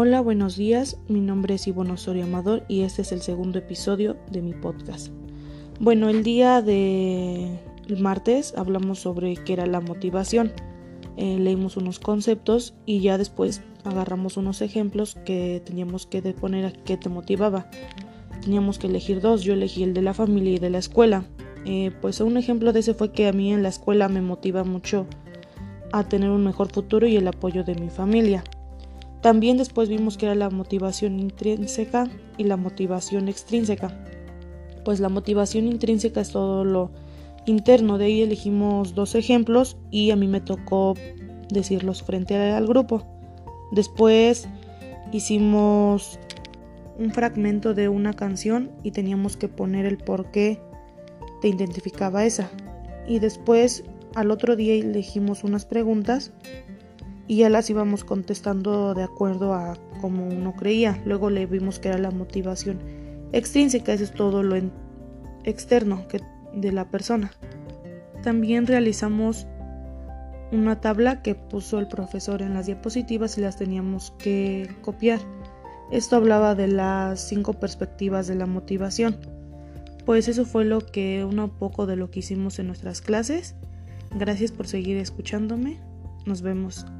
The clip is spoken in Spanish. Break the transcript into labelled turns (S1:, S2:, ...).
S1: Hola, buenos días. Mi nombre es Ivonne Osorio Amador y este es el segundo episodio de mi podcast. Bueno, el día de martes hablamos sobre qué era la motivación. Eh, leímos unos conceptos y ya después agarramos unos ejemplos que teníamos que poner a qué te motivaba. Teníamos que elegir dos. Yo elegí el de la familia y de la escuela. Eh, pues un ejemplo de ese fue que a mí en la escuela me motiva mucho a tener un mejor futuro y el apoyo de mi familia. También después vimos que era la motivación intrínseca y la motivación extrínseca. Pues la motivación intrínseca es todo lo interno, de ahí elegimos dos ejemplos y a mí me tocó decirlos frente al grupo. Después hicimos un fragmento de una canción y teníamos que poner el por qué te identificaba esa. Y después al otro día elegimos unas preguntas y ya las íbamos contestando de acuerdo a como uno creía. Luego le vimos que era la motivación extrínseca, eso es todo lo externo que, de la persona. También realizamos una tabla que puso el profesor en las diapositivas y las teníamos que copiar. Esto hablaba de las cinco perspectivas de la motivación. Pues eso fue lo que, un poco de lo que hicimos en nuestras clases. Gracias por seguir escuchándome. Nos vemos